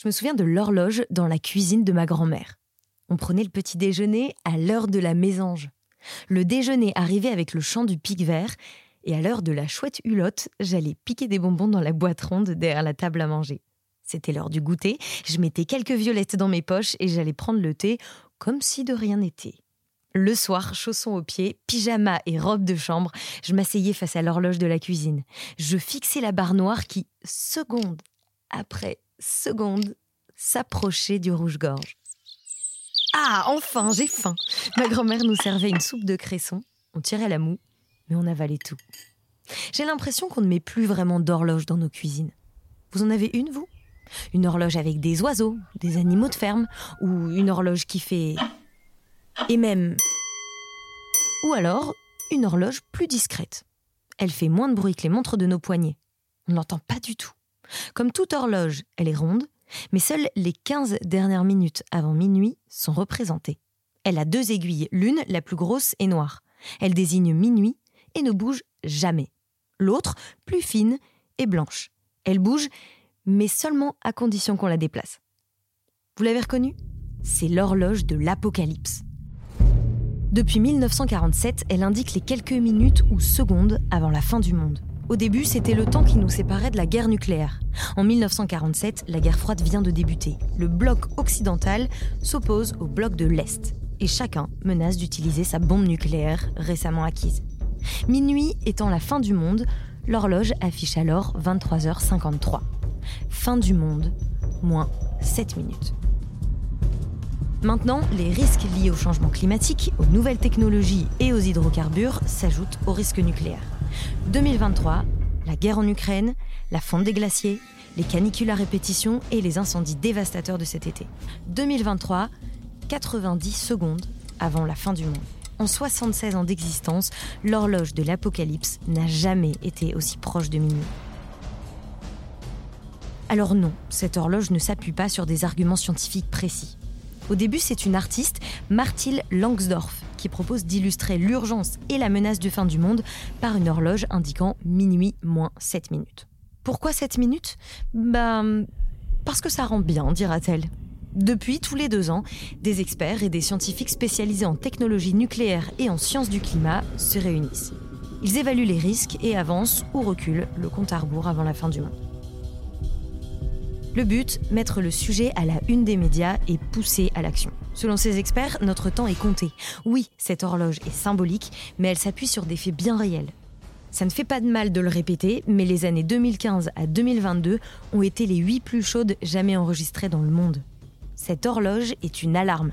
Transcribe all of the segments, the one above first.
Je me souviens de l'horloge dans la cuisine de ma grand-mère. On prenait le petit déjeuner à l'heure de la mésange. Le déjeuner arrivait avec le chant du pic vert, et à l'heure de la chouette hulotte, j'allais piquer des bonbons dans la boîte ronde derrière la table à manger. C'était l'heure du goûter, je mettais quelques violettes dans mes poches et j'allais prendre le thé comme si de rien n'était. Le soir, chaussons aux pieds, pyjama et robe de chambre, je m'asseyais face à l'horloge de la cuisine. Je fixais la barre noire qui, seconde après seconde, s'approchait du rouge-gorge. Ah, enfin, j'ai faim. Ma grand-mère nous servait une soupe de cresson. On tirait la moue, mais on avalait tout. J'ai l'impression qu'on ne met plus vraiment d'horloge dans nos cuisines. Vous en avez une, vous? Une horloge avec des oiseaux, des animaux de ferme, ou une horloge qui fait... Et même... Ou alors, une horloge plus discrète. Elle fait moins de bruit que les montres de nos poignets. On n'entend pas du tout. Comme toute horloge, elle est ronde, mais seules les 15 dernières minutes avant minuit sont représentées. Elle a deux aiguilles, l'une, la plus grosse, est noire. Elle désigne minuit et ne bouge jamais. L'autre, plus fine, est blanche. Elle bouge, mais seulement à condition qu'on la déplace. Vous l'avez reconnue? C'est l'horloge de l'Apocalypse. Depuis 1947, elle indique les quelques minutes ou secondes avant la fin du monde. Au début, c'était le temps qui nous séparait de la guerre nucléaire. En 1947, la guerre froide vient de débuter. Le bloc occidental s'oppose au bloc de l'Est. Et chacun menace d'utiliser sa bombe nucléaire récemment acquise. Minuit étant la fin du monde, l'horloge affiche alors 23h53. Fin du monde, moins 7 minutes. Maintenant, les risques liés au changement climatique, aux nouvelles technologies et aux hydrocarbures s'ajoutent aux risques nucléaires. 2023, la guerre en Ukraine, la fonte des glaciers, les canicules à répétition et les incendies dévastateurs de cet été. 2023, 90 secondes avant la fin du monde. En 76 ans d'existence, l'horloge de l'apocalypse n'a jamais été aussi proche de minuit. Alors non, cette horloge ne s'appuie pas sur des arguments scientifiques précis. Au début, c'est une artiste, Martil Langsdorff, qui propose d'illustrer l'urgence et la menace de fin du monde par une horloge indiquant minuit moins 7 minutes. Pourquoi 7 minutes? Ben, parce que ça rend bien, dira-t-elle. Depuis tous les deux ans, des experts et des scientifiques spécialisés en technologie nucléaire et en sciences du climat se réunissent. Ils évaluent les risques et avancent ou reculent le compte à rebours avant la fin du monde. Le but, mettre le sujet à la une des médias et pousser à l'action. Selon ces experts, notre temps est compté. Oui, cette horloge est symbolique, mais elle s'appuie sur des faits bien réels. Ça ne fait pas de mal de le répéter, mais les années 2015 à 2022 ont été les huit plus chaudes jamais enregistrées dans le monde. Cette horloge est une alarme.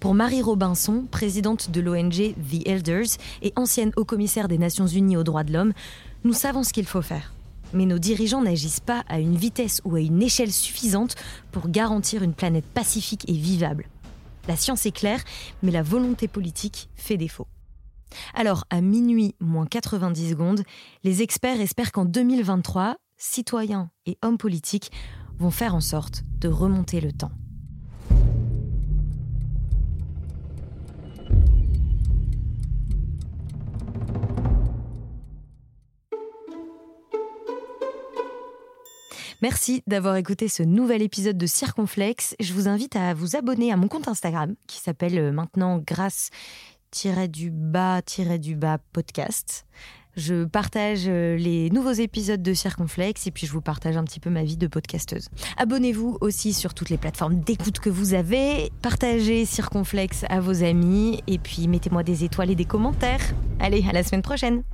Pour Marie Robinson, présidente de l'ONG The Elders et ancienne haut-commissaire des Nations Unies aux droits de l'homme, nous savons ce qu'il faut faire mais nos dirigeants n'agissent pas à une vitesse ou à une échelle suffisante pour garantir une planète pacifique et vivable. La science est claire, mais la volonté politique fait défaut. Alors, à minuit moins 90 secondes, les experts espèrent qu'en 2023, citoyens et hommes politiques vont faire en sorte de remonter le temps. Merci d'avoir écouté ce nouvel épisode de Circonflexe. Je vous invite à vous abonner à mon compte Instagram qui s'appelle euh, maintenant grâce-du-bas-du-bas podcast. Je partage euh, les nouveaux épisodes de Circonflexe et puis je vous partage un petit peu ma vie de podcasteuse. Abonnez-vous aussi sur toutes les plateformes d'écoute que vous avez. Partagez Circonflexe à vos amis et puis mettez-moi des étoiles et des commentaires. Allez, à la semaine prochaine.